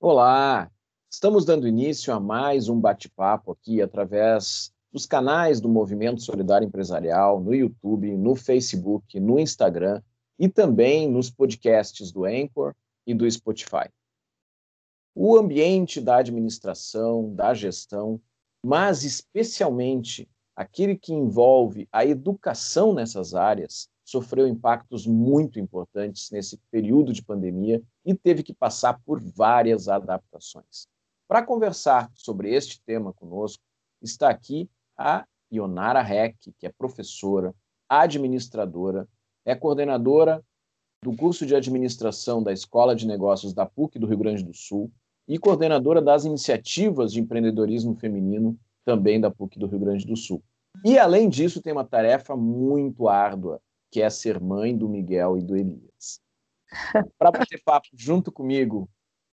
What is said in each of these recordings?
Olá! Estamos dando início a mais um bate-papo aqui através dos canais do Movimento Solidário Empresarial, no YouTube, no Facebook, no Instagram e também nos podcasts do Anchor e do Spotify. O ambiente da administração, da gestão, mas especialmente aquele que envolve a educação nessas áreas, sofreu impactos muito importantes nesse período de pandemia e teve que passar por várias adaptações. Para conversar sobre este tema conosco, está aqui a Ionara Heck, que é professora, administradora, é coordenadora do curso de administração da Escola de Negócios da PUC do Rio Grande do Sul e coordenadora das iniciativas de empreendedorismo feminino também da PUC do Rio Grande do Sul. E, além disso, tem uma tarefa muito árdua, que é ser mãe do Miguel e do Elias. Para bater papo junto comigo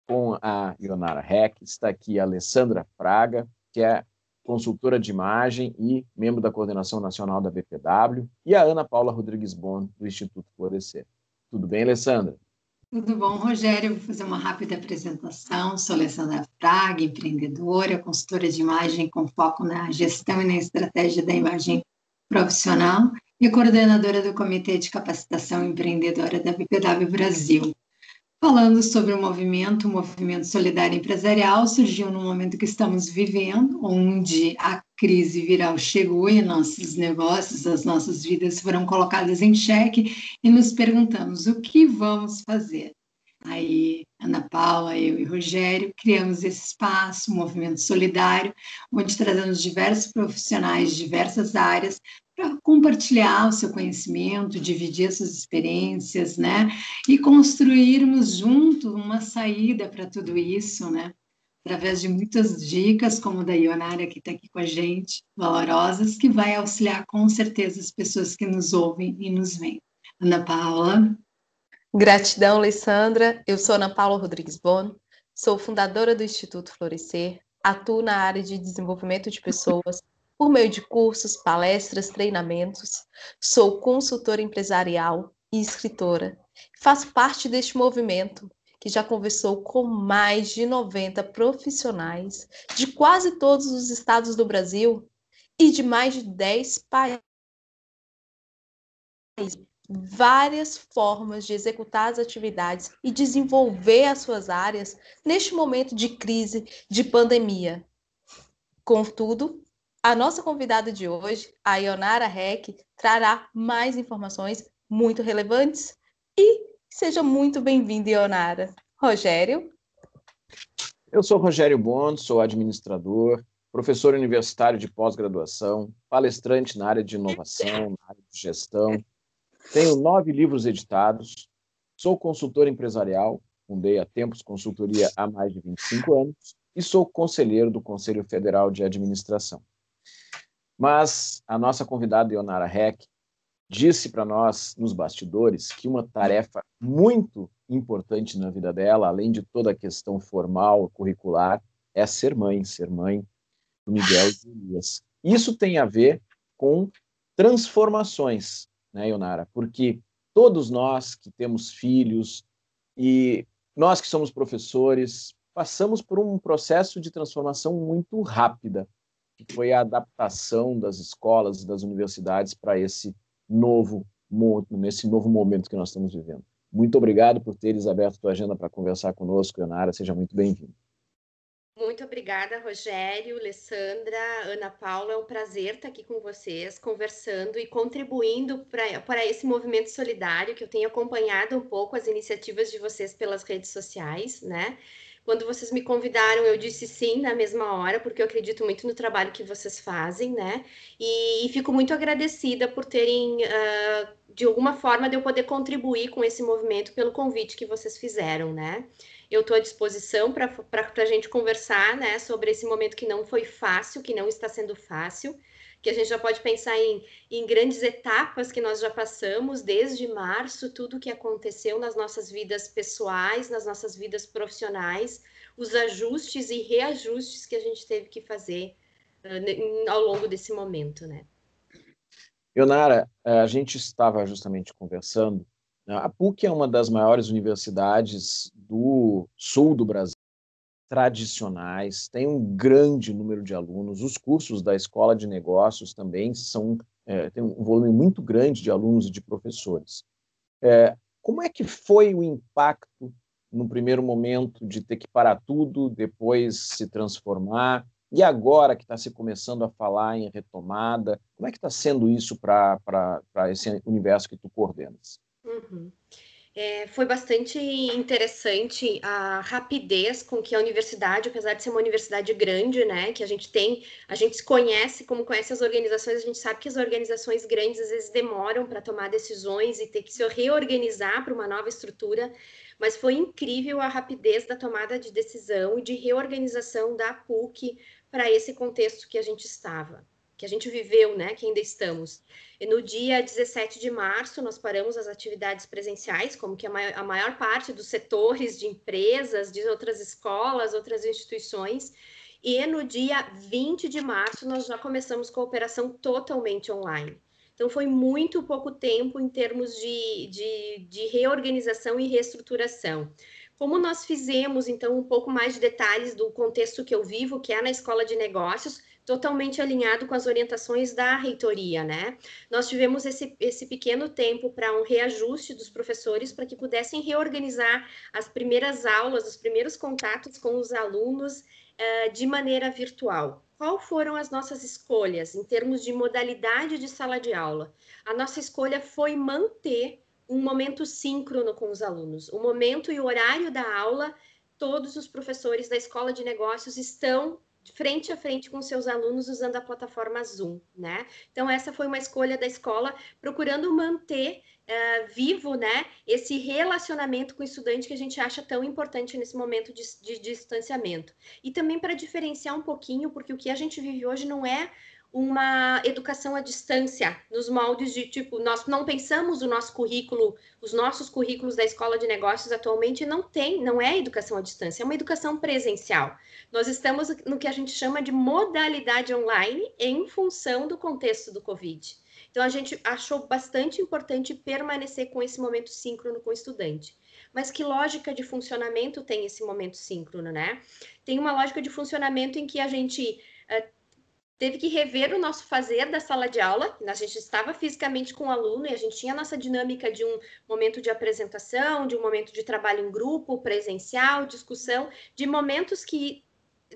com a Ionara Heck, está aqui a Alessandra Fraga, que é consultora de imagem e membro da coordenação nacional da BPW, e a Ana Paula Rodrigues Bon, do Instituto Florescer. Tudo bem, Alessandra? Tudo bom, Rogério? Vou fazer uma rápida apresentação. Sou Alessandra Fraga, empreendedora, consultora de imagem com foco na gestão e na estratégia da imagem profissional e coordenadora do Comitê de Capacitação Empreendedora da BPW Brasil. Falando sobre o movimento, o movimento solidário empresarial surgiu no momento que estamos vivendo, onde a crise viral chegou e nossos negócios, as nossas vidas foram colocadas em xeque e nos perguntamos o que vamos fazer. Aí, Ana Paula, eu e Rogério criamos esse espaço, um movimento solidário, onde trazemos diversos profissionais de diversas áreas para compartilhar o seu conhecimento, dividir suas experiências, né? E construirmos junto uma saída para tudo isso, né? Através de muitas dicas, como da Ionara, que está aqui com a gente, valorosas, que vai auxiliar com certeza as pessoas que nos ouvem e nos veem. Ana Paula. Gratidão, Alessandra. Eu sou Ana Paula Rodrigues Bono, sou fundadora do Instituto Florescer, atuo na área de desenvolvimento de pessoas por meio de cursos, palestras, treinamentos. Sou consultora empresarial e escritora. Faço parte deste movimento que já conversou com mais de 90 profissionais de quase todos os estados do Brasil e de mais de 10 países. Várias formas de executar as atividades e desenvolver as suas áreas neste momento de crise, de pandemia. Contudo, a nossa convidada de hoje, a Ionara Heck, trará mais informações muito relevantes e seja muito bem-vinda, Ionara. Rogério? Eu sou Rogério Bond, sou administrador, professor universitário de pós-graduação, palestrante na área de inovação, na área de gestão. Tenho nove livros editados, sou consultor empresarial, fundei a Tempos Consultoria há mais de 25 anos e sou conselheiro do Conselho Federal de Administração. Mas a nossa convidada, Ionara Heck, disse para nós nos bastidores que uma tarefa muito importante na vida dela, além de toda a questão formal, curricular, é ser mãe, ser mãe do Miguel e do Elias. Isso tem a ver com transformações, né, Ionara? Porque todos nós que temos filhos e nós que somos professores, passamos por um processo de transformação muito rápida que foi a adaptação das escolas e das universidades para esse novo nesse novo momento que nós estamos vivendo. Muito obrigado por teres aberto tua agenda para conversar conosco, Anara. Seja muito bem-vindo. Muito obrigada, Rogério, Alessandra, Ana Paula. É um prazer estar aqui com vocês, conversando e contribuindo para esse movimento solidário que eu tenho acompanhado um pouco as iniciativas de vocês pelas redes sociais, né? Quando vocês me convidaram, eu disse sim na mesma hora, porque eu acredito muito no trabalho que vocês fazem, né? E, e fico muito agradecida por terem, uh, de alguma forma, de eu poder contribuir com esse movimento pelo convite que vocês fizeram, né? Eu estou à disposição para a gente conversar, né, sobre esse momento que não foi fácil, que não está sendo fácil que a gente já pode pensar em, em grandes etapas que nós já passamos desde março, tudo que aconteceu nas nossas vidas pessoais, nas nossas vidas profissionais, os ajustes e reajustes que a gente teve que fazer uh, ao longo desse momento, né? Leonara, eh, a gente estava justamente conversando. Né, a PUC é uma das maiores universidades do sul do Brasil tradicionais, têm um grande número de alunos. Os cursos da Escola de Negócios também são é, tem um volume muito grande de alunos e de professores. É, como é que foi o impacto no primeiro momento de ter que parar tudo, depois se transformar? E agora que está se começando a falar em retomada, como é que está sendo isso para esse universo que tu coordenas? Uhum. É, foi bastante interessante a rapidez com que a universidade, apesar de ser uma universidade grande, né, que a gente tem, a gente conhece, como conhece as organizações, a gente sabe que as organizações grandes às vezes demoram para tomar decisões e ter que se reorganizar para uma nova estrutura, mas foi incrível a rapidez da tomada de decisão e de reorganização da PUC para esse contexto que a gente estava que a gente viveu, né, que ainda estamos. E no dia 17 de março, nós paramos as atividades presenciais, como que a maior, a maior parte dos setores de empresas, de outras escolas, outras instituições, e no dia 20 de março, nós já começamos com a operação totalmente online. Então, foi muito pouco tempo em termos de, de, de reorganização e reestruturação. Como nós fizemos, então, um pouco mais de detalhes do contexto que eu vivo, que é na escola de negócios, totalmente alinhado com as orientações da reitoria, né? Nós tivemos esse, esse pequeno tempo para um reajuste dos professores para que pudessem reorganizar as primeiras aulas, os primeiros contatos com os alunos uh, de maneira virtual. Qual foram as nossas escolhas em termos de modalidade de sala de aula? A nossa escolha foi manter um momento síncrono com os alunos. O momento e o horário da aula, todos os professores da escola de negócios estão frente a frente com seus alunos usando a plataforma Zoom, né? Então essa foi uma escolha da escola procurando manter uh, vivo, né, esse relacionamento com o estudante que a gente acha tão importante nesse momento de, de, de distanciamento. E também para diferenciar um pouquinho, porque o que a gente vive hoje não é uma educação à distância, nos moldes de tipo, nós não pensamos o nosso currículo, os nossos currículos da escola de negócios atualmente não tem, não é educação à distância, é uma educação presencial. Nós estamos no que a gente chama de modalidade online em função do contexto do Covid. Então a gente achou bastante importante permanecer com esse momento síncrono com o estudante. Mas que lógica de funcionamento tem esse momento síncrono, né? Tem uma lógica de funcionamento em que a gente uh, teve que rever o nosso fazer da sala de aula. A gente estava fisicamente com o aluno e a gente tinha a nossa dinâmica de um momento de apresentação, de um momento de trabalho em grupo, presencial, discussão, de momentos que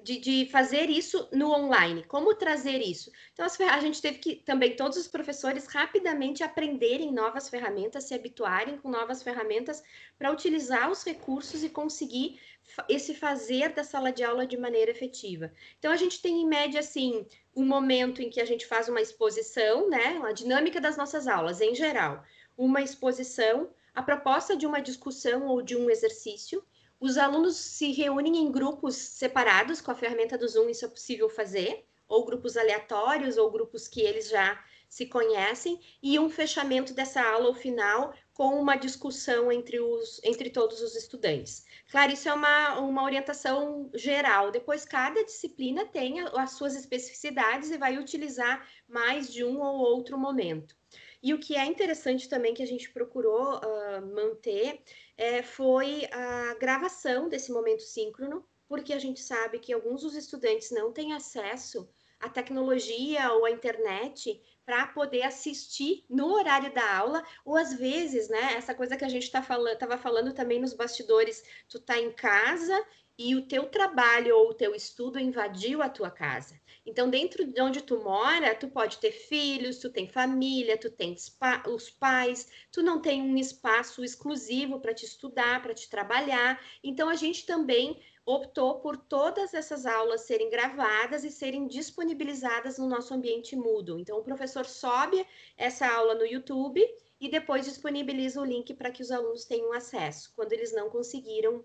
de, de, fazer isso no online. Como trazer isso? Então, a gente teve que também, todos os professores, rapidamente aprenderem novas ferramentas, se habituarem com novas ferramentas para utilizar os recursos e conseguir esse fazer da sala de aula de maneira efetiva. Então, a gente tem, em média, assim, um momento em que a gente faz uma exposição, né? A dinâmica das nossas aulas, em geral. Uma exposição, a proposta de uma discussão ou de um exercício, os alunos se reúnem em grupos separados, com a ferramenta do Zoom isso é possível fazer, ou grupos aleatórios, ou grupos que eles já se conhecem, e um fechamento dessa aula ao final com uma discussão entre, os, entre todos os estudantes. Claro, isso é uma, uma orientação geral. Depois, cada disciplina tem as suas especificidades e vai utilizar mais de um ou outro momento. E o que é interessante também que a gente procurou uh, manter é, foi a gravação desse momento síncrono, porque a gente sabe que alguns dos estudantes não têm acesso à tecnologia ou à internet para poder assistir no horário da aula, ou às vezes, né, essa coisa que a gente tá falando, estava falando também nos bastidores, tu tá em casa e o teu trabalho ou o teu estudo invadiu a tua casa. Então, dentro de onde tu mora, tu pode ter filhos, tu tem família, tu tem os pais, tu não tem um espaço exclusivo para te estudar, para te trabalhar. Então, a gente também optou por todas essas aulas serem gravadas e serem disponibilizadas no nosso ambiente Moodle. Então, o professor sobe essa aula no YouTube e depois disponibiliza o link para que os alunos tenham acesso, quando eles não conseguiram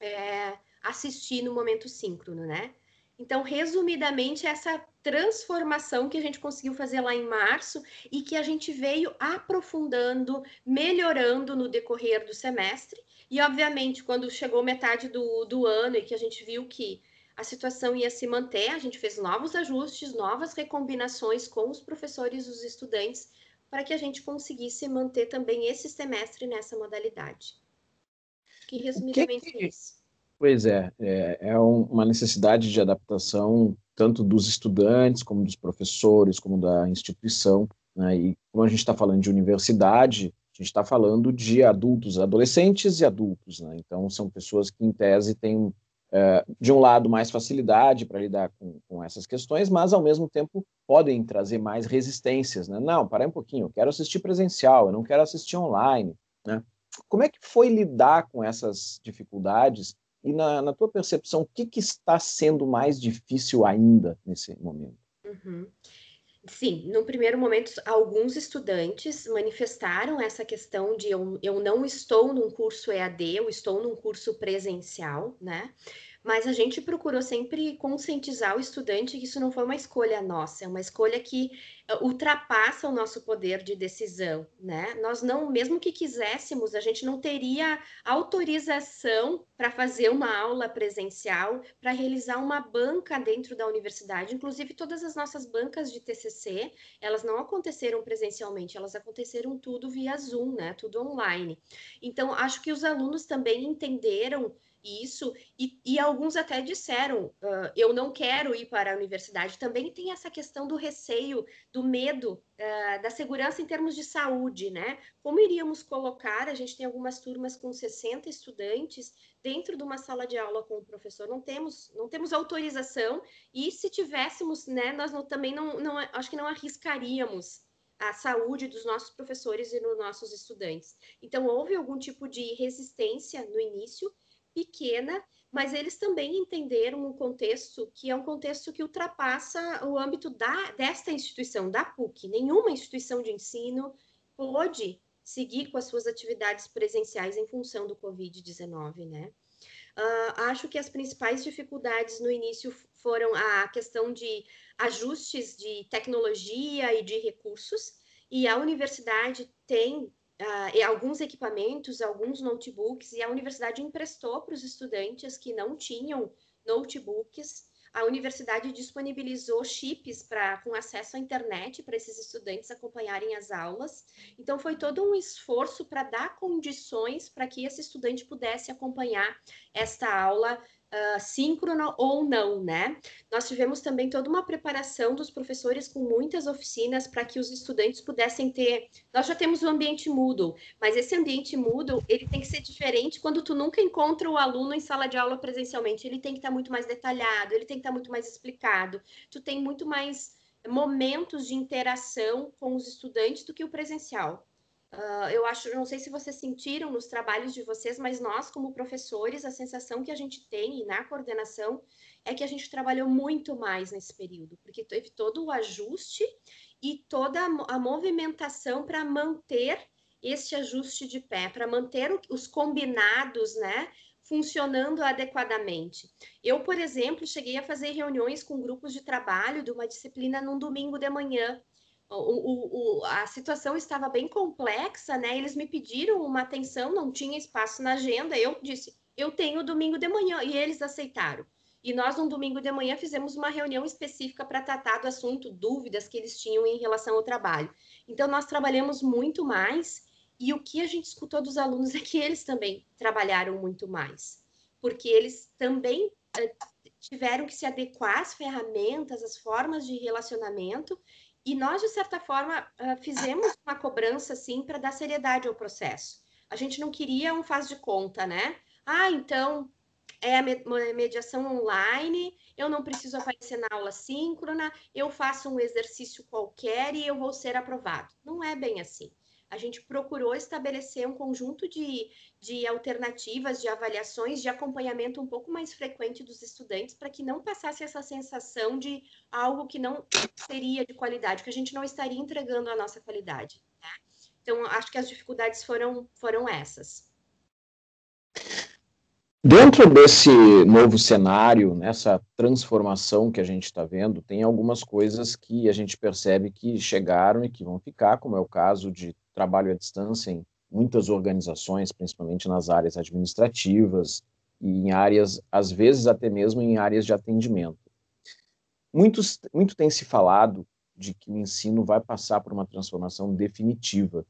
é, assistir no momento síncrono, né? Então, resumidamente, essa transformação que a gente conseguiu fazer lá em março e que a gente veio aprofundando, melhorando no decorrer do semestre. E, obviamente, quando chegou metade do, do ano e que a gente viu que a situação ia se manter, a gente fez novos ajustes, novas recombinações com os professores e os estudantes para que a gente conseguisse manter também esse semestre nessa modalidade. Que resumidamente que, é isso. Pois é, é, é uma necessidade de adaptação tanto dos estudantes, como dos professores, como da instituição. Né? E como a gente está falando de universidade, a gente está falando de adultos, adolescentes e adultos. Né? Então, são pessoas que, em tese, têm, é, de um lado, mais facilidade para lidar com, com, essas questões, mas, ao mesmo tempo, podem trazer mais resistências. Né? Não, para um pouquinho, eu quero assistir presencial, eu não quero assistir online. Né? Como é que foi lidar com essas dificuldades e na, na tua percepção, o que, que, está sendo mais difícil ainda nesse momento? Uhum. Sim, no primeiro momento, alguns estudantes manifestaram essa questão de eu, eu não estou num curso EAD, eu estou num curso presencial, né? Mas a gente procurou sempre conscientizar o estudante que isso não foi uma escolha nossa, é uma escolha que uh, ultrapassa o nosso poder de decisão, né? Nós não, mesmo que quiséssemos, a gente não teria autorização para fazer uma aula presencial, para realizar uma banca dentro da universidade. Inclusive, todas as nossas bancas de TCC, elas não aconteceram presencialmente, elas aconteceram tudo via Zoom, né? Tudo online. Então, acho que os alunos também entenderam isso, e, e alguns até disseram: uh, eu não quero ir para a universidade. Também tem essa questão do receio, do medo, uh, da segurança em termos de saúde, né? Como iríamos colocar? A gente tem algumas turmas com 60 estudantes dentro de uma sala de aula com o professor. Não temos, não temos autorização, e se tivéssemos, né, nós não, também não, não, acho que não arriscaríamos a saúde dos nossos professores e dos nossos estudantes. Então, houve algum tipo de resistência no início, pequena, mas eles também entenderam um contexto que é um contexto que ultrapassa o âmbito da, desta instituição, da PUC. Nenhuma instituição de ensino pôde seguir com as suas atividades presenciais em função do Covid-19, né? Uh, acho que as principais dificuldades no início foram a questão de ajustes de tecnologia e de recursos, e a universidade tem uh, alguns equipamentos, alguns notebooks, e a universidade emprestou para os estudantes que não tinham notebooks. A universidade disponibilizou chips para com acesso à internet para esses estudantes acompanharem as aulas. Então foi todo um esforço para dar condições para que esse estudante pudesse acompanhar esta aula uh, ou não, né? Nós tivemos também toda uma preparação dos professores com muitas oficinas para que os estudantes pudessem ter. Nós já temos o ambiente Moodle, mas esse ambiente Moodle ele tem que ser diferente quando tu nunca encontra o aluno em sala de aula presencialmente. Ele tem que estar muito mais detalhado, ele tem que estar muito mais explicado. Tu tem muito mais momentos de interação com os estudantes do que o presencial. Uh, eu acho, não sei se vocês sentiram nos trabalhos de vocês, mas nós, como professores, a sensação que a gente tem na coordenação é que a gente trabalhou muito mais nesse período, porque teve todo o ajuste e toda a movimentação para manter este ajuste de pé, para manter os combinados, né, funcionando adequadamente. Eu, por exemplo, cheguei a fazer reuniões com grupos de trabalho de uma disciplina num domingo de manhã, o, o, a situação estava bem complexa, né? Eles me pediram uma atenção, não tinha espaço na agenda. Eu disse, eu tenho domingo de manhã, e eles aceitaram. E nós, no domingo de manhã, fizemos uma reunião específica para tratar do assunto, dúvidas que eles tinham em relação ao trabalho. Então, nós trabalhamos muito mais, e o que a gente escutou dos alunos é que eles também trabalharam muito mais, porque eles também eh, tiveram que se adequar às ferramentas, às formas de relacionamento e nós, de certa forma, fizemos uma cobrança, assim, para dar seriedade ao processo. A gente não queria um faz de conta, né? Ah, então é a mediação online, eu não preciso aparecer na aula síncrona, eu faço um exercício qualquer e eu vou ser aprovado. Não é bem assim a gente procurou estabelecer um conjunto de, de alternativas, de avaliações, de acompanhamento um pouco mais frequente dos estudantes, para que não passasse essa sensação de algo que não seria de qualidade, que a gente não estaria entregando a nossa qualidade. Né? Então, acho que as dificuldades foram, foram essas. Dentro desse novo cenário, nessa transformação que a gente está vendo, tem algumas coisas que a gente percebe que chegaram e que vão ficar, como é o caso de trabalho à distância em muitas organizações, principalmente nas áreas administrativas e em áreas, às vezes até mesmo em áreas de atendimento. Muitos, muito tem se falado de que o ensino vai passar por uma transformação definitiva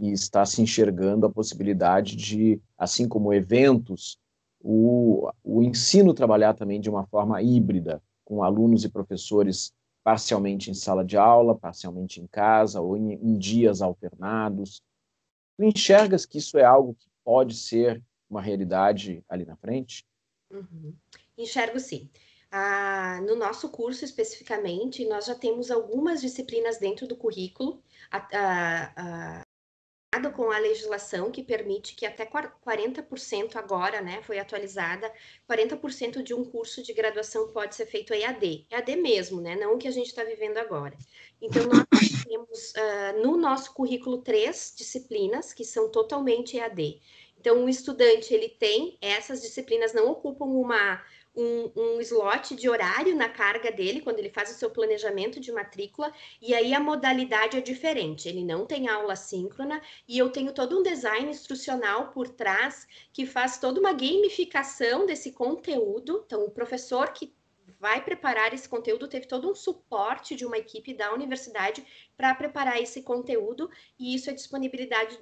e está se enxergando a possibilidade de, assim como eventos, o, o ensino trabalhar também de uma forma híbrida, com alunos e professores parcialmente em sala de aula, parcialmente em casa ou em, em dias alternados. Tu enxergas que isso é algo que pode ser uma realidade ali na frente? Uhum. Enxergo sim. Ah, no nosso curso especificamente, nós já temos algumas disciplinas dentro do currículo, a, com a legislação que permite que até 40% agora, né, foi atualizada, 40% de um curso de graduação pode ser feito EAD, EAD mesmo, né, não o que a gente está vivendo agora. Então, nós temos uh, no nosso currículo três disciplinas que são totalmente EAD. Então, o estudante, ele tem, essas disciplinas não ocupam uma um, um slot de horário na carga dele, quando ele faz o seu planejamento de matrícula, e aí a modalidade é diferente. Ele não tem aula síncrona, e eu tenho todo um design instrucional por trás que faz toda uma gamificação desse conteúdo. Então, o professor que vai preparar esse conteúdo teve todo um suporte de uma equipe da universidade para preparar esse conteúdo, e isso é disponibilidade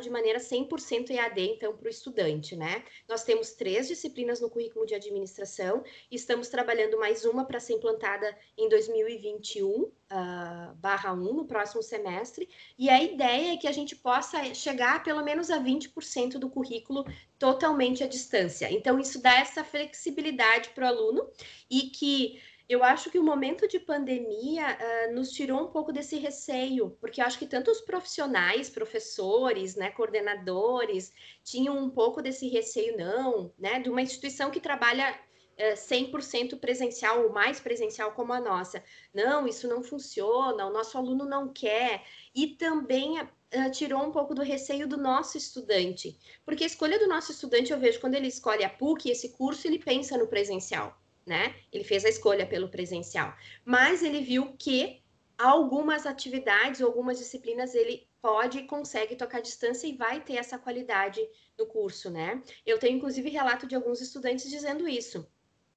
de maneira 100% EAD, então, para o estudante, né? Nós temos três disciplinas no currículo de administração estamos trabalhando mais uma para ser implantada em 2021, uh, ah, barra 1, no próximo semestre, e a ideia é que a gente possa chegar pelo menos a 20% do currículo totalmente à distância. Então, isso dá essa flexibilidade para o aluno e que eu acho que o momento de pandemia uh, nos tirou um pouco desse receio, porque eu acho que tanto os profissionais, professores, né, coordenadores, tinham um pouco desse receio, não, né, de uma instituição que trabalha uh, 100% presencial ou mais presencial como a nossa. Não, isso não funciona, o nosso aluno não quer. E também uh, tirou um pouco do receio do nosso estudante, porque a escolha do nosso estudante, eu vejo, quando ele escolhe a PUC, esse curso, ele pensa no presencial né? Ele fez a escolha pelo presencial, mas ele viu que algumas atividades, algumas disciplinas ele pode e consegue tocar distância e vai ter essa qualidade no curso, né? Eu tenho inclusive relato de alguns estudantes dizendo isso.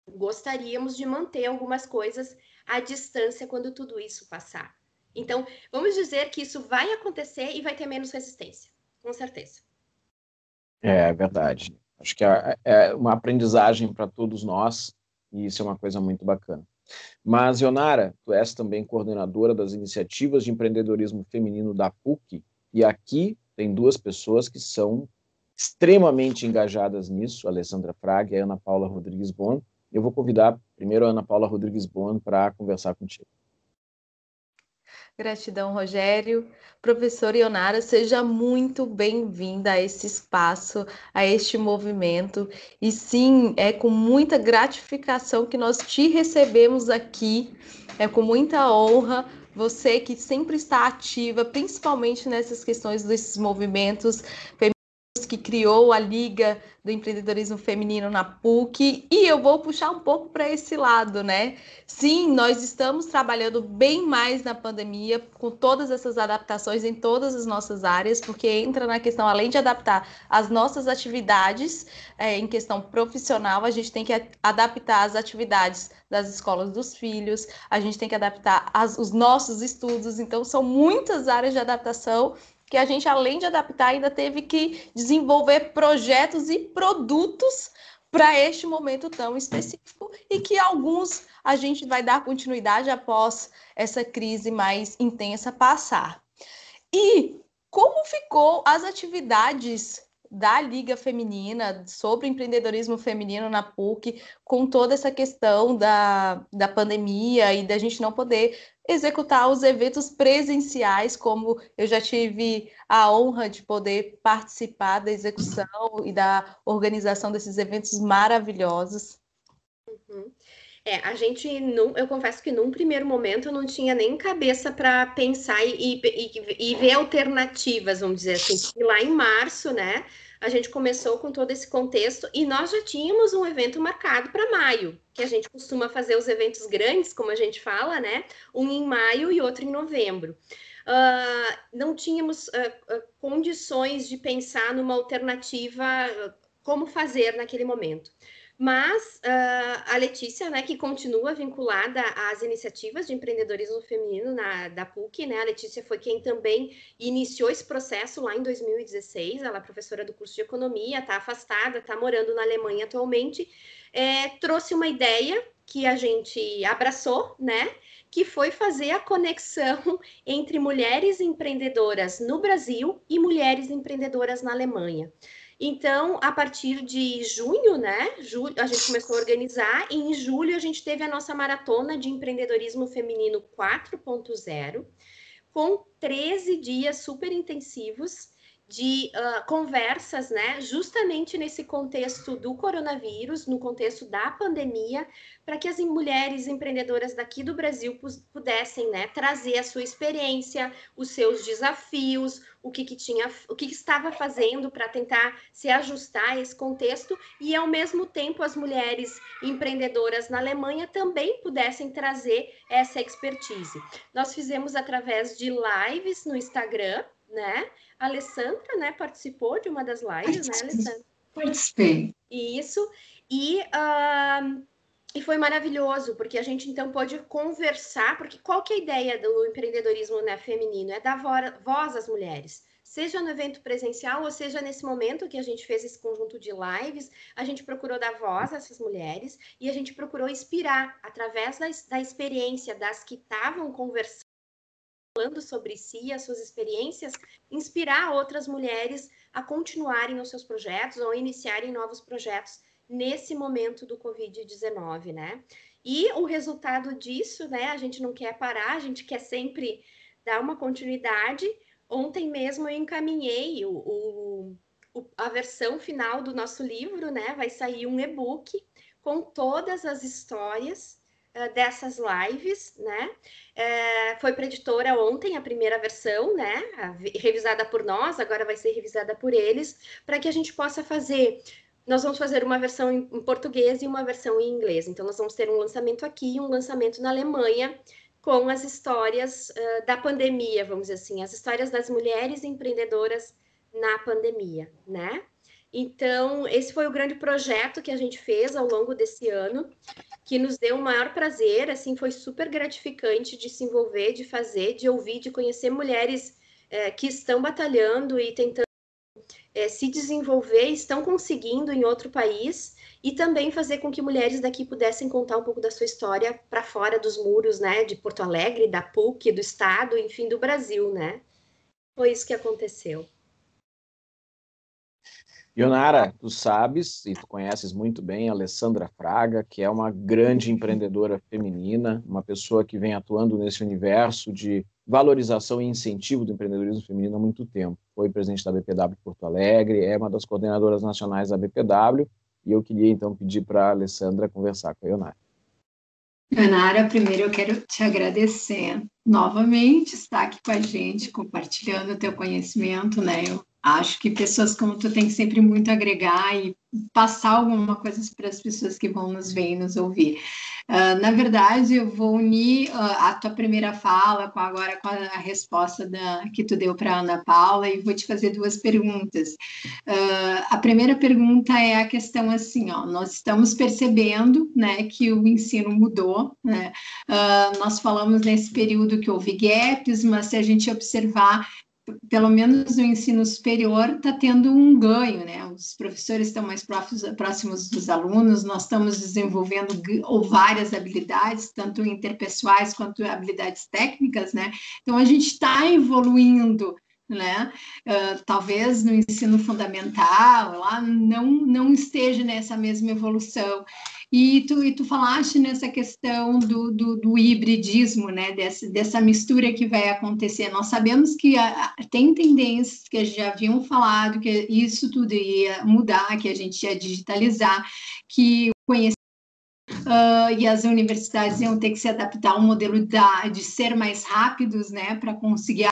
Gostaríamos de manter algumas coisas à distância quando tudo isso passar. Então, vamos dizer que isso vai acontecer e vai ter menos resistência, com certeza. É verdade. Acho que é, é uma aprendizagem para todos nós e isso é uma coisa muito bacana. Mas, Ionara, tu és também coordenadora das iniciativas de empreendedorismo feminino da PUC, e aqui tem duas pessoas que são extremamente engajadas nisso, a Alessandra Fraga e a Ana Paula Rodrigues Bon. Eu vou convidar primeiro a Ana Paula Rodrigues Bon para conversar contigo. Gratidão, Rogério. Professora Ionara, seja muito bem-vinda a esse espaço, a este movimento. E sim, é com muita gratificação que nós te recebemos aqui, é com muita honra. Você que sempre está ativa, principalmente nessas questões desses movimentos que criou a Liga do Empreendedorismo Feminino na PUC, e eu vou puxar um pouco para esse lado, né? Sim, nós estamos trabalhando bem mais na pandemia, com todas essas adaptações em todas as nossas áreas, porque entra na questão, além de adaptar as nossas atividades é, em questão profissional, a gente tem que adaptar as atividades das escolas dos filhos, a gente tem que adaptar as, os nossos estudos, então são muitas áreas de adaptação que a gente, além de adaptar, ainda teve que desenvolver projetos e produtos para este momento tão específico e que alguns a gente vai dar continuidade após essa crise mais intensa passar. E como ficou as atividades da Liga Feminina, sobre empreendedorismo feminino na PUC, com toda essa questão da, da pandemia e da gente não poder executar os eventos presenciais, como eu já tive a honra de poder participar da execução e da organização desses eventos maravilhosos. Uhum. É, a gente, eu confesso que num primeiro momento eu não tinha nem cabeça para pensar e, e, e, ver alternativas, vamos dizer assim. E lá em março, né, a gente começou com todo esse contexto e nós já tínhamos um evento marcado para maio, que a gente costuma fazer os eventos grandes, como a gente fala, né? Um em maio e outro em novembro. Uh, não tínhamos uh, uh, condições de pensar numa alternativa, como fazer naquele momento. Mas uh, a Letícia, né, que continua vinculada às iniciativas de empreendedorismo feminino na, da PUC, né? A Letícia foi quem também iniciou esse processo lá em 2016. Ela é professora do curso de economia, está afastada, está morando na Alemanha atualmente. É, trouxe uma ideia que a gente abraçou, né? Que foi fazer a conexão entre mulheres empreendedoras no Brasil e mulheres empreendedoras na Alemanha. Então, a partir de junho, né, julho, a gente começou a organizar, e em julho a gente teve a nossa maratona de empreendedorismo feminino 4.0, com 13 dias super intensivos de uh, conversas, né, justamente nesse contexto do coronavírus, no contexto da pandemia, para que as mulheres empreendedoras daqui do Brasil pudessem, né, trazer a sua experiência, os seus desafios, o que, que tinha, o que, que estava fazendo para tentar se ajustar a esse contexto e ao mesmo tempo as mulheres empreendedoras na Alemanha também pudessem trazer essa expertise. Nós fizemos através de lives no Instagram, né? A Alessandra, né, participou de uma das lives, né, Alessandra? Participei. Isso. E, uh, e foi maravilhoso, porque a gente então pôde conversar, porque qual que é a ideia do empreendedorismo né, feminino? É dar voz às mulheres. Seja no evento presencial, ou seja nesse momento que a gente fez esse conjunto de lives, a gente procurou dar voz a essas mulheres e a gente procurou inspirar através da, da experiência das que estavam conversando falando sobre si, as suas experiências, inspirar outras mulheres a continuarem os seus projetos ou iniciarem novos projetos nesse momento do Covid-19, né? E o resultado disso, né? A gente não quer parar, a gente quer sempre dar uma continuidade. Ontem mesmo eu encaminhei o, o, a versão final do nosso livro, né? Vai sair um e-book com todas as histórias dessas lives, né? É, foi para editora ontem a primeira versão, né? revisada por nós, agora vai ser revisada por eles, para que a gente possa fazer. Nós vamos fazer uma versão em, português e uma versão em inglês. Então, nós vamos ter um lançamento aqui e um lançamento na Alemanha com as histórias uh, da pandemia, vamos dizer assim, as histórias das mulheres empreendedoras na pandemia, né? Então, esse foi o grande projeto que a gente fez ao longo desse ano, que nos deu o maior prazer, assim, foi super gratificante de se envolver, de fazer, de ouvir, de conhecer mulheres é, que estão batalhando e tentando é, se desenvolver, estão conseguindo em outro país, e também fazer com que mulheres daqui pudessem contar um pouco da sua história para fora dos muros, né, de Porto Alegre, da PUC, do Estado, enfim, do Brasil, né? Foi isso que aconteceu. Ionara, tu sabes e tu conheces muito bem a Alessandra Fraga, que é uma grande empreendedora feminina, uma pessoa que vem atuando nesse universo de valorização e incentivo do empreendedorismo feminino há muito tempo. Foi presidente da BPW Porto Alegre, é uma das coordenadoras nacionais da BPW, e eu queria então pedir para a Alessandra conversar com a Ionara. Ionara, primeiro eu quero te agradecer novamente estar aqui com a gente, compartilhando o teu conhecimento, né? Eu acho que pessoas como tu tem sempre muito agregar e passar alguma coisa para as pessoas que vão nos ver e nos ouvir. Uh, na verdade, eu vou unir uh, a tua primeira fala com agora com a, a resposta da, que tu deu para Ana Paula e vou te fazer duas perguntas. Uh, a primeira pergunta é a questão assim, ó, nós estamos percebendo, né, que o ensino mudou, né? nós falamos nesse período que houve gaps, mas se a gente observar pelo menos no ensino superior, está tendo um ganho, né? Os professores estão mais próximos dos alunos, nós estamos desenvolvendo ou várias habilidades, tanto interpessoais quanto habilidades técnicas, né? Então, a gente está evoluindo né? Uh, talvez no ensino fundamental lá não, não esteja nessa mesma evolução. E tu, e tu falaste nessa questão do, do, do hibridismo, né? Dessa, dessa mistura que vai acontecer. Nós sabemos que a, tem tendências que já haviam falado que isso tudo ia mudar, que a gente ia digitalizar, que o conhecimento Uh, e as universidades iam ter que se adaptar ao modelo da, de ser mais rápidos, né, para conseguir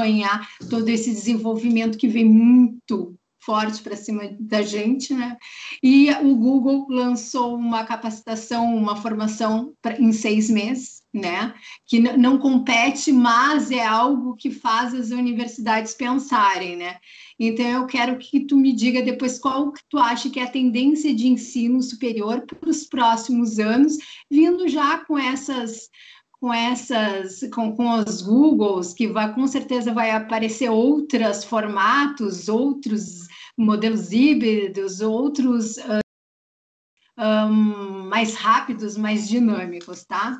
acompanhar todo esse desenvolvimento que vem muito forte para cima da gente, né? E o Google lançou uma capacitação, uma formação pra, em seis meses, né? Que não compete, mas é algo que faz as universidades pensarem, né? Então eu quero que tu me diga depois qual que tu acha que é a tendência de ensino superior para os próximos anos, vindo já com essas com essas, com, com os Googles, que vai, com certeza vai aparecer outros formatos, outros modelos híbridos, outros um, mais rápidos, mais dinâmicos, tá?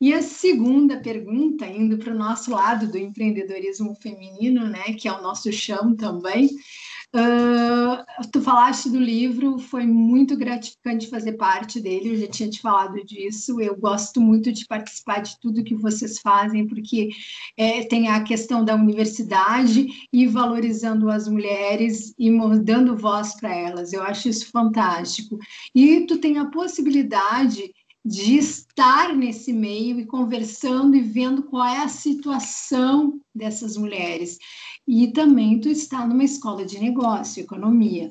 E a segunda pergunta, indo para o nosso lado do empreendedorismo feminino, né, que é o nosso chão também, Uh, tu falaste do livro, foi muito gratificante fazer parte dele, eu já tinha te falado disso. Eu gosto muito de participar de tudo que vocês fazem, porque é, tem a questão da universidade e valorizando as mulheres e dando voz para elas. Eu acho isso fantástico. E tu tem a possibilidade de estar nesse meio e conversando e vendo qual é a situação dessas mulheres. E também tu está numa escola de negócio, economia.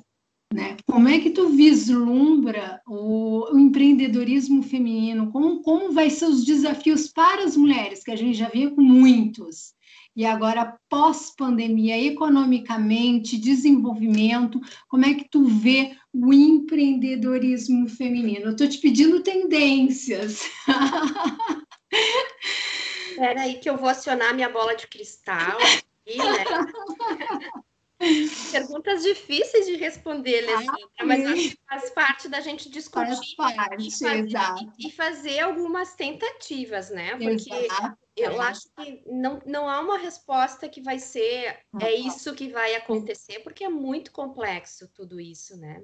Né? Como é que tu vislumbra o, o, empreendedorismo feminino? Como, como vai ser os desafios para as mulheres, que a gente já vê com muitos? E agora, pós-pandemia, economicamente, desenvolvimento, como é que tu vê o empreendedorismo feminino? Eu estou te pedindo tendências. Espera aí que eu vou acionar minha bola de cristal aqui, né? Perguntas difíceis de responder, Alessandra, ah, mas acho que faz parte da gente discutir parte, e, fazer, e, fazer, algumas tentativas, né? Porque exato. eu acho que não, não há uma resposta que vai ser é isso que vai acontecer, porque é muito complexo tudo isso, né?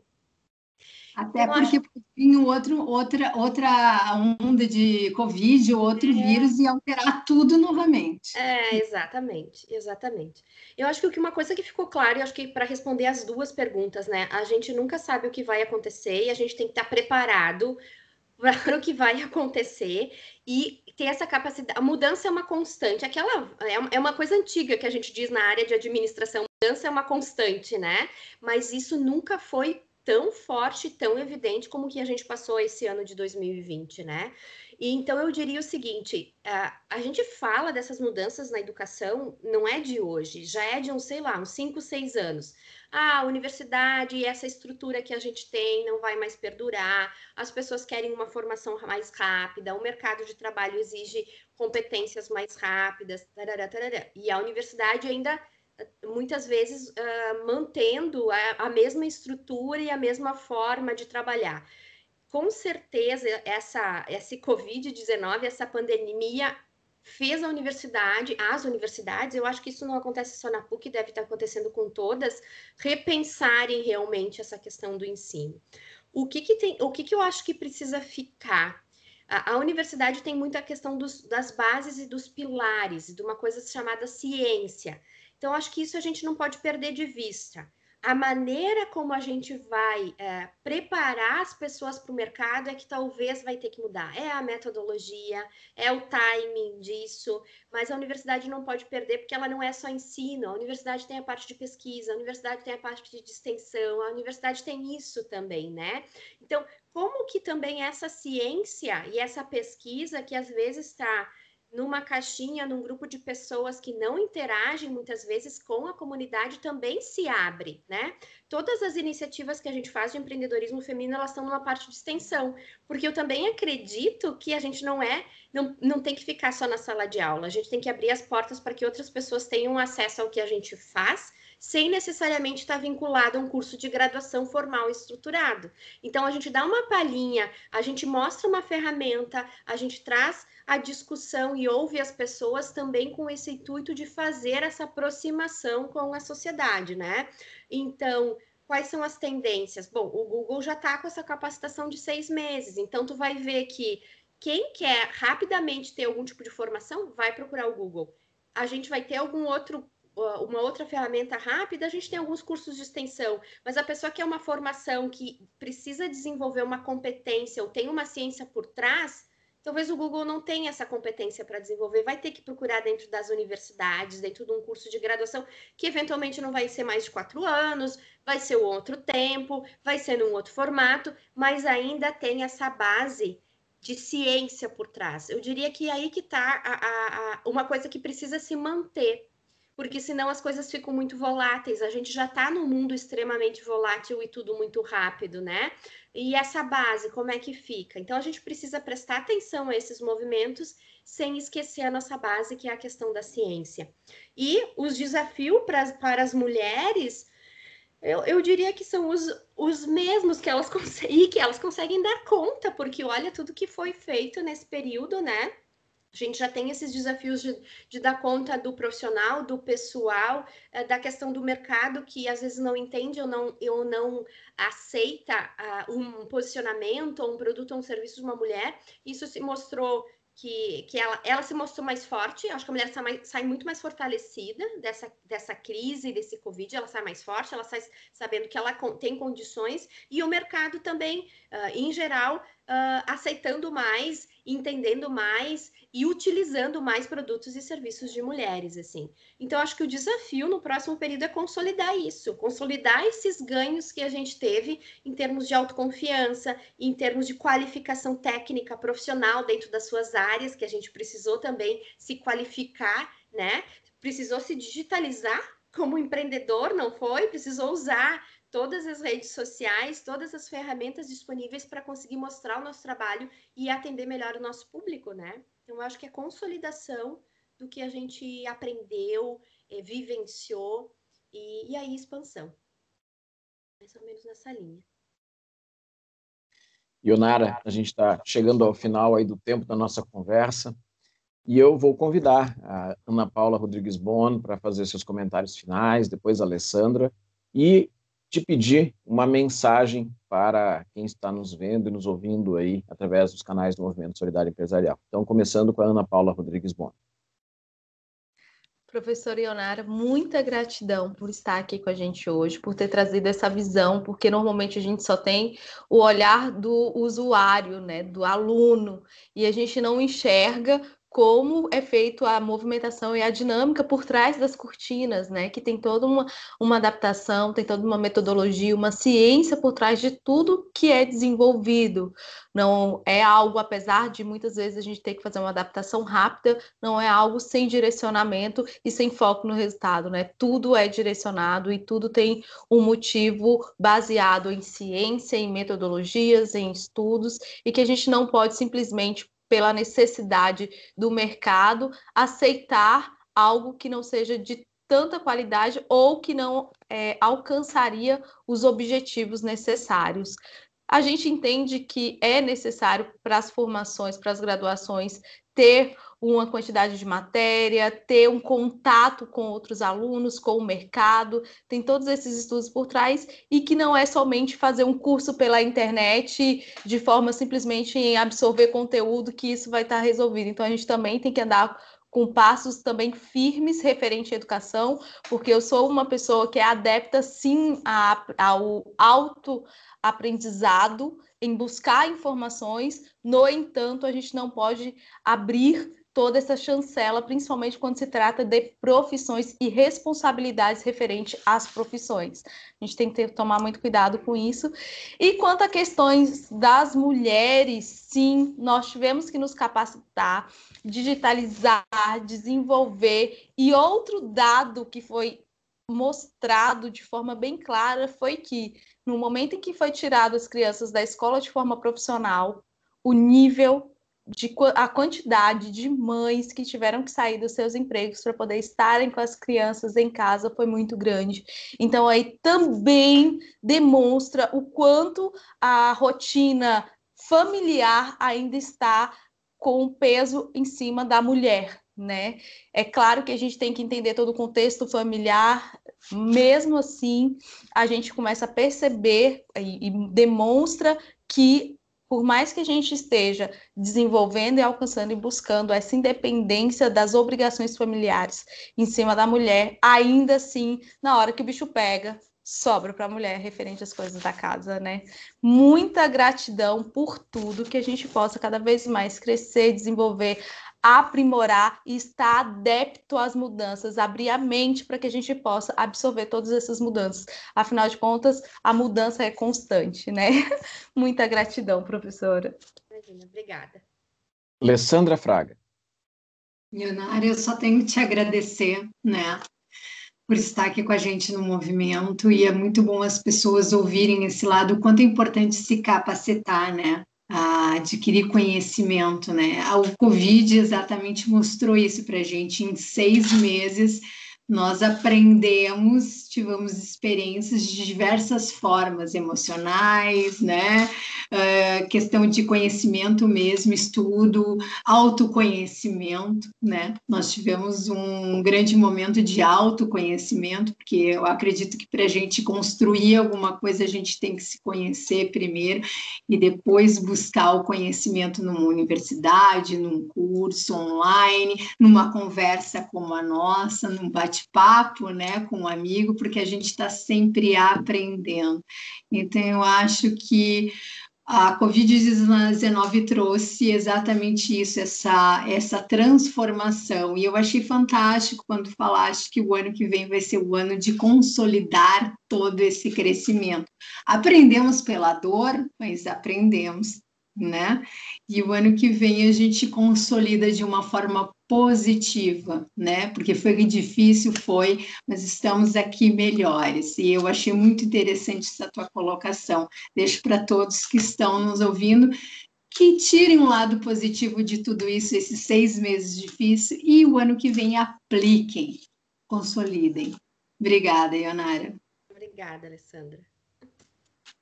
Até porque acho... vir outro, outra, outra onda de Covid, outro é. vírus e alterar tudo novamente. É, exatamente, exatamente. Eu acho que uma coisa que ficou clara, eu acho que para responder as duas perguntas, né? A gente nunca sabe o que vai acontecer e a gente tem que estar preparado para o que vai acontecer e ter essa capacidade. A mudança é uma constante. Aquela é, é uma coisa antiga que a gente diz na área de administração. Mudança é uma constante, né? Mas isso nunca foi tão forte, tão evidente como que a gente passou esse ano de 2020, né? E então eu diria o seguinte: a, a gente fala dessas mudanças na educação não é de hoje, já é de uns, sei lá, uns 5, 6 anos. Ah, a universidade, essa estrutura que a gente tem não vai mais perdurar, as pessoas querem uma formação mais rápida, o mercado de trabalho exige competências mais rápidas, tarará, tarará. e a universidade ainda muitas vezes uh, mantendo a, a, mesma estrutura e a mesma forma de trabalhar. Com certeza, essa, esse Covid-19, essa pandemia, fez a universidade, as universidades, eu acho que isso não acontece só na PUC, deve estar acontecendo com todas, repensarem realmente essa questão do ensino. O que, que, tem, o que, que eu acho que precisa ficar? A, universidade tem muita questão dos, das bases e dos pilares, de uma coisa chamada ciência. Então, acho que isso a gente não pode perder de vista. A maneira como a gente vai é, preparar as pessoas para o mercado é que talvez vai ter que mudar. É a metodologia, é o timing disso, mas a universidade não pode perder porque ela não é só ensino. A universidade tem a parte de pesquisa, a universidade tem a parte de extensão, a universidade tem isso também, né? Então, como que também essa ciência e essa pesquisa que às vezes está numa caixinha, num grupo de pessoas que não interagem muitas vezes com a comunidade também se abre, né? Todas as iniciativas que a gente faz de empreendedorismo feminino, elas estão numa parte de extensão, porque eu também acredito que a gente não é, não, não tem que ficar só na sala de aula, a gente tem que abrir as portas para que outras pessoas tenham acesso ao que a gente faz, sem necessariamente estar vinculado a um curso de graduação formal estruturado. Então, a gente dá uma palhinha, a gente mostra uma ferramenta, a gente traz a discussão e ouve as pessoas também com esse intuito de fazer essa aproximação com a sociedade, né? Então, quais são as tendências? Bom, o Google já está com essa capacitação de seis meses, então tu vai ver que quem quer rapidamente ter algum tipo de formação vai procurar o Google. A gente vai ter algum outro uma outra ferramenta rápida, a gente tem alguns cursos de extensão, mas a pessoa que é uma formação que precisa desenvolver uma competência ou tem uma ciência por trás, Talvez o Google não tenha essa competência para desenvolver, vai ter que procurar dentro das universidades, dentro de um curso de graduação, que eventualmente não vai ser mais de quatro anos, vai ser um outro tempo, vai ser num outro formato, mas ainda tem essa base de ciência por trás. Eu diria que aí que está uma coisa que precisa se manter porque senão as coisas ficam muito voláteis. A gente já está num mundo extremamente volátil e tudo muito rápido, né? E essa base, como é que fica? Então a gente precisa prestar atenção a esses movimentos sem esquecer a nossa base, que é a questão da ciência. E os desafios para, as mulheres, eu, eu diria que são os, os mesmos que elas conseguem, que elas conseguem dar conta, porque olha tudo que foi feito nesse período, né? A gente já tem esses desafios de, de dar conta do profissional, do pessoal, é, da questão do mercado que às vezes não entende ou não, ou não aceita uh, um posicionamento, um produto ou um serviço de uma mulher. Isso se mostrou que, que ela, ela se mostrou mais forte. Acho que a mulher sai, mais, sai, muito mais fortalecida dessa, dessa crise, desse Covid. Ela sai mais forte, ela sai sabendo que ela tem condições. E o mercado também, uh, em geral, uh, aceitando mais, entendendo mais e utilizando mais produtos e serviços de mulheres, assim. Então, acho que o desafio no próximo período é consolidar isso, consolidar esses ganhos que a gente teve em termos de autoconfiança, em termos de qualificação técnica profissional dentro das suas áreas, que a gente precisou também se qualificar, né? Precisou se digitalizar como empreendedor, não foi? Precisou usar todas as redes sociais, todas as ferramentas disponíveis para conseguir mostrar o nosso trabalho e atender melhor o nosso público, né? Então, eu acho que é consolidação do que a gente aprendeu, é, vivenciou e, e aí expansão. Mais ou menos nessa linha. Ionara, a gente está chegando ao final aí do tempo da nossa conversa e eu vou convidar a Ana Paula Rodrigues Bon para fazer seus comentários finais, depois a Alessandra, e te pedir uma mensagem para quem está nos vendo e nos ouvindo aí através dos canais do Movimento Solidário Empresarial. Então, começando com a Ana Paula Rodrigues Bon. Professora Ionara, muita gratidão por estar aqui com a gente hoje, por ter trazido essa visão, porque normalmente a gente só tem o olhar do usuário, né, do aluno, e a gente não enxerga como é feito a movimentação e a dinâmica por trás das cortinas, né? Que tem toda uma, uma adaptação, tem toda uma metodologia, uma ciência por trás de tudo que é desenvolvido. Não é algo, apesar de muitas vezes a gente ter que fazer uma adaptação rápida, não é algo sem direcionamento e sem foco no resultado, né? Tudo é direcionado e tudo tem um motivo baseado em ciência, em metodologias, em estudos, e que a gente não pode simplesmente pela necessidade do mercado, aceitar algo que não seja de tanta qualidade ou que não é, alcançaria os objetivos necessários. A gente entende que é necessário para as formações, para as graduações, ter uma quantidade de matéria, ter um contato com outros alunos, com o mercado, tem todos esses estudos por trás e que não é somente fazer um curso pela internet de forma simplesmente em absorver conteúdo que isso vai estar resolvido. Então a gente também tem que andar com passos também firmes referente à educação, porque eu sou uma pessoa que é adepta sim ao autoaprendizado, em buscar informações, no entanto, a gente não pode abrir toda essa chancela, principalmente quando se trata de profissões e responsabilidades referentes às profissões. A gente tem que ter, tomar muito cuidado com isso. E quanto a questões das mulheres, sim, nós tivemos que nos capacitar, digitalizar, desenvolver. E outro dado que foi mostrado de forma bem clara foi que no momento em que foi tirado as crianças da escola de forma profissional, o nível de a quantidade de mães que tiveram que sair dos seus empregos para poder estarem com as crianças em casa foi muito grande. Então aí também demonstra o quanto a rotina familiar ainda está com peso em cima da mulher, né? É claro que a gente tem que entender todo o contexto familiar, mesmo assim, a gente começa a perceber e, e demonstra que por mais que a gente esteja desenvolvendo e alcançando e buscando essa independência das obrigações familiares em cima da mulher, ainda assim, na hora que o bicho pega, sobra para a mulher referente às coisas da casa, né? Muita gratidão por tudo que a gente possa cada vez mais crescer, desenvolver, aprimorar e estar adepto às mudanças, abrir a mente para que a gente possa absorver todas essas mudanças. Afinal de contas, a mudança é constante, né? Muita gratidão, professora. Imagina, obrigada. Alessandra Fraga. Leonara, eu só tenho que te agradecer, né, por estar aqui com a gente no movimento e é muito bom as pessoas ouvirem esse lado, o quanto é importante se capacitar, né, a adquirir conhecimento, né? O Covid exatamente mostrou isso para a gente em seis meses nós aprendemos, tivemos experiências de diversas formas, emocionais, né? Uh, questão de conhecimento mesmo, estudo, autoconhecimento, né? Nós tivemos um grande momento de autoconhecimento, porque eu acredito que para a gente construir alguma coisa, a gente tem que se conhecer primeiro e depois buscar o conhecimento numa universidade, num curso online, numa conversa como a nossa, num bate bate-papo né, com um amigo, porque a gente está sempre aprendendo. Então, eu acho que a Covid-19 trouxe exatamente isso, essa, essa transformação. E eu achei fantástico quando falaste que o ano que vem vai ser o ano de consolidar todo esse crescimento. Aprendemos pela dor, mas aprendemos né? E o ano que vem a gente consolida de uma forma positiva, né? Porque foi difícil, foi, mas estamos aqui melhores. E eu achei muito interessante essa tua colocação. Deixo para todos que estão nos ouvindo que tirem um lado positivo de tudo isso, esses seis meses difíceis, e o ano que vem apliquem, consolidem. Obrigada, Ionara. Obrigada, Alessandra.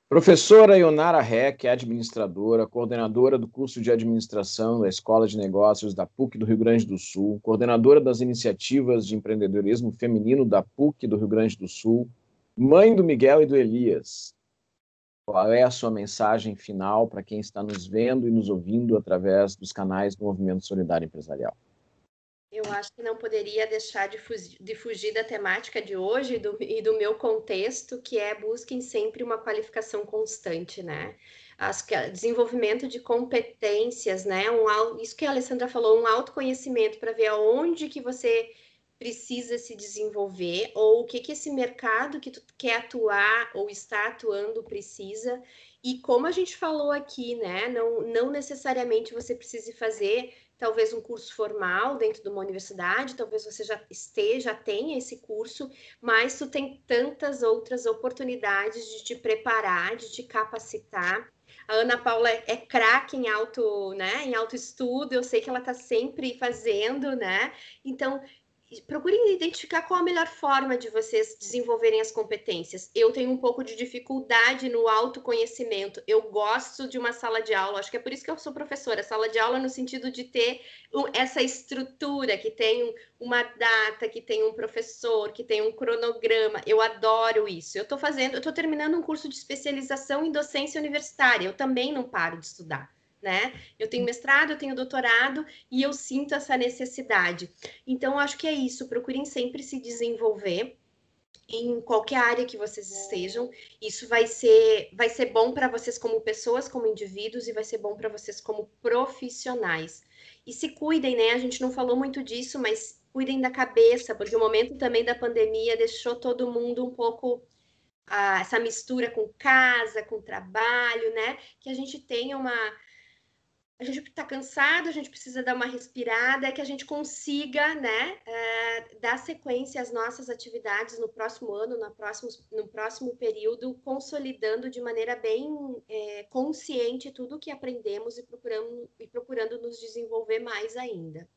Professora Ionara Reck administradora, coordenadora do curso de administração da Escola de Negócios da PUC do Rio Grande do Sul, coordenadora das iniciativas de empreendedorismo feminino da PUC do Rio Grande do Sul, mãe do Miguel e do Elias. Qual é a sua mensagem final para quem está nos vendo e nos ouvindo através dos canais do Movimento Solidário Empresarial? Eu acho que não poderia deixar de, fugir, de fugir da temática de hoje do, e do meu contexto, que é busquem sempre uma qualificação constante, né? Desenvolvimento de competências, né? Um, isso que a Alessandra falou, um autoconhecimento para ver aonde que você precisa se desenvolver ou o que que esse mercado que tu quer atuar ou está atuando precisa e como a gente falou aqui, né? Não, não necessariamente você precise fazer talvez um curso formal dentro de uma universidade, talvez você já esteja, tenha esse curso, mas tu tem tantas outras oportunidades de te preparar, de te capacitar. A Ana Paula é, é craque em auto, né, em autoestudo, eu sei que ela está sempre fazendo, né? Então, procurem identificar qual a melhor forma de vocês desenvolverem as competências. Eu tenho um pouco de dificuldade no autoconhecimento. Eu gosto de uma sala de aula, acho que é por isso que eu sou professora. Sala de aula no sentido de ter essa estrutura, que tem uma data, que tem um professor, que tem um cronograma. Eu adoro isso. Eu estou fazendo, eu estou terminando um curso de especialização em docência universitária. Eu também não paro de estudar né? Eu tenho mestrado, eu tenho doutorado e eu sinto essa necessidade. Então, acho que é isso. Procurem sempre se desenvolver em qualquer área que vocês estejam. Isso vai ser, vai ser bom para vocês como pessoas, como indivíduos, e vai ser bom para vocês como profissionais. E se cuidem, né? A gente não falou muito disso, mas cuidem da cabeça, porque o momento também da pandemia deixou todo mundo um pouco ah, essa mistura com casa, com trabalho, né? Que a gente tenha uma a gente está cansado, a gente precisa dar uma respirada, que a gente consiga, né, é, dar sequência às nossas atividades no próximo ano, no próximo, no próximo período, consolidando de maneira bem é, consciente tudo o que aprendemos e procurando, e procurando nos desenvolver mais ainda.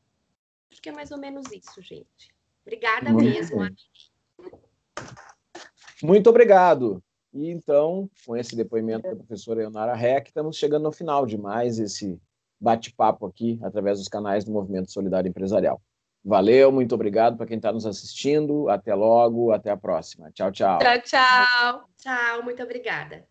Acho que é mais ou menos isso, gente. Obrigada Muito mesmo. Muito obrigado. E então, com esse depoimento da professora Leonara Reck, estamos chegando no final de mais esse bate-papo aqui através dos canais do Movimento Solidário Empresarial. Valeu, muito obrigado para quem está nos assistindo. Até logo, até a próxima. Tchau, tchau. Tchau, tchau. Tchau, muito obrigada.